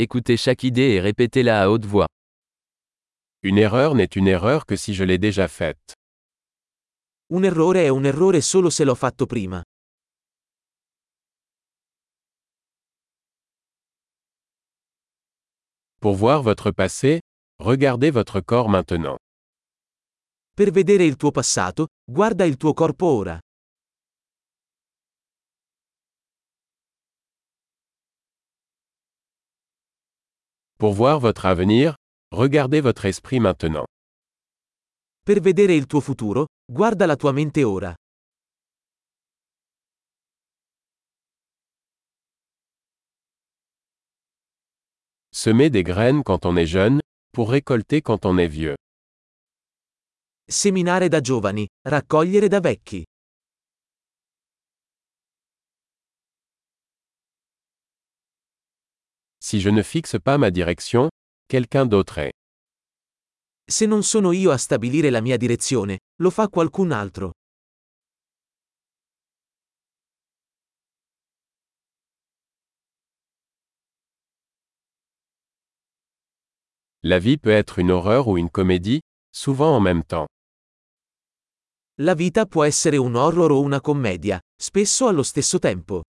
Écoutez chaque idée et répétez-la à haute voix. Une erreur n'est une erreur que si je l'ai déjà faite. Un errore è un errore solo se l'ho fatto prima. Pour voir votre passé, regardez votre corps maintenant. Per vedere il tuo passato, guarda il tuo corpo ora. Pour voir votre avenir, regardez votre esprit maintenant. Per vedere il tuo futuro, guarda la tua mente ora. Semer des graines quand on est jeune, pour récolter quand on est vieux. Seminare da giovani, raccogliere da vecchi. Si je ne fixe pas ma direction, quelqu'un d'autre est. Se non sono io a stabilire la mia direzione, lo fa qualcun altro. La vie peut être une horreur ou une comédie, souvent en même temps. La vita può essere un horror o una commedia, spesso allo stesso tempo.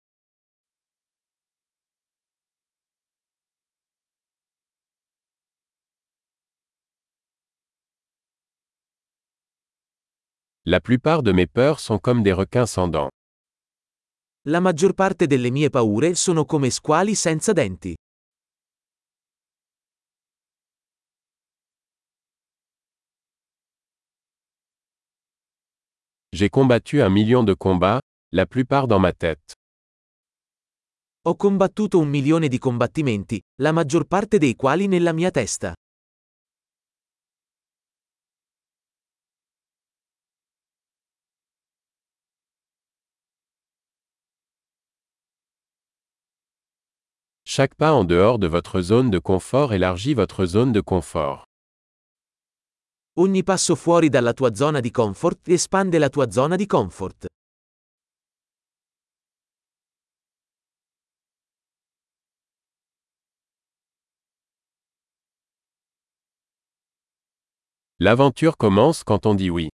La plupart de mes peurs sont comme des requins sans dents. La maggior parte delle mie paure sono come squali senza denti. J'ai combattu un million de combats, la plupart dans ma tête. Ho combattuto un milione di combattimenti, la maggior parte dei quali nella mia testa. Chaque pas en dehors de votre zone de confort élargit votre zone de confort. Ogni passo fuori dalla tua zona di comfort espande la tua zona di comfort. L'aventure commence quand on dit oui.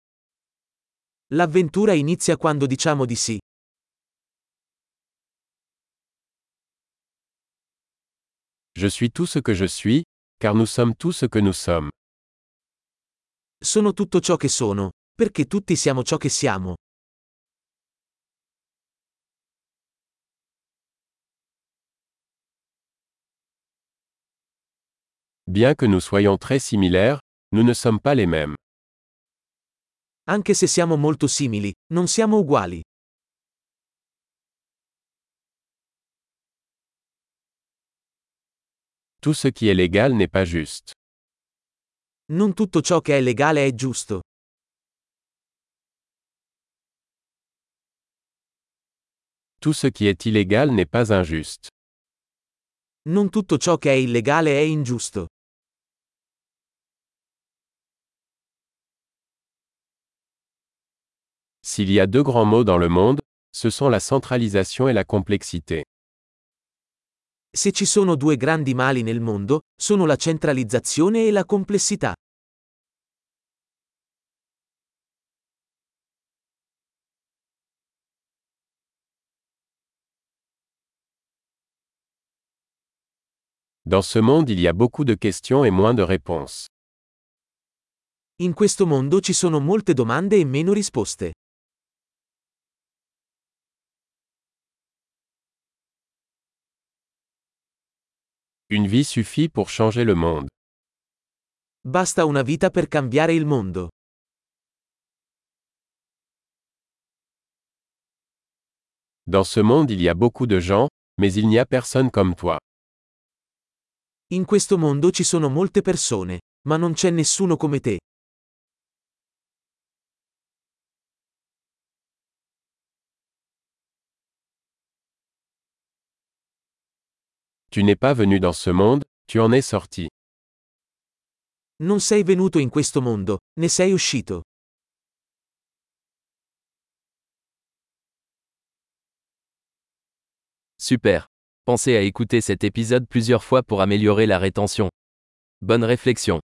L'avventura inizia quando diciamo di sì. Je suis tout ce que je suis, car nous sommes tout ce que nous sommes. Sono tutto ciò che sono, perché tutti siamo ciò che siamo. Bien que nous soyons très similaires, nous ne sommes pas les mêmes. Anche se siamo molto simili, non siamo uguali. Tout ce qui est légal n'est pas juste. Non tutto ciò che è legale è giusto. Tout ce qui est illégal n'est pas injuste. Non tutto ciò che è illegale è ingiusto. S'il y a deux grands mots dans le monde, ce sont la centralisation et la complexité. Se ci sono due grandi mali nel mondo, sono la centralizzazione e la complessità. Dans ce monde il y a beaucoup de questions et moins de réponses. In questo mondo ci sono molte domande e meno risposte. Une vie suffit pour changer le monde. Basta una vita per cambiare il mondo. Dans ce monde il y a beaucoup de gens, mais il n'y a personne comme toi. In questo mondo ci sono molte persone, ma non c'è nessuno come te. Tu n'es pas venu dans ce monde, tu en es sorti. Non sei venuto in questo mondo, ne sei uscito. Super. Pensez à écouter cet épisode plusieurs fois pour améliorer la rétention. Bonne réflexion.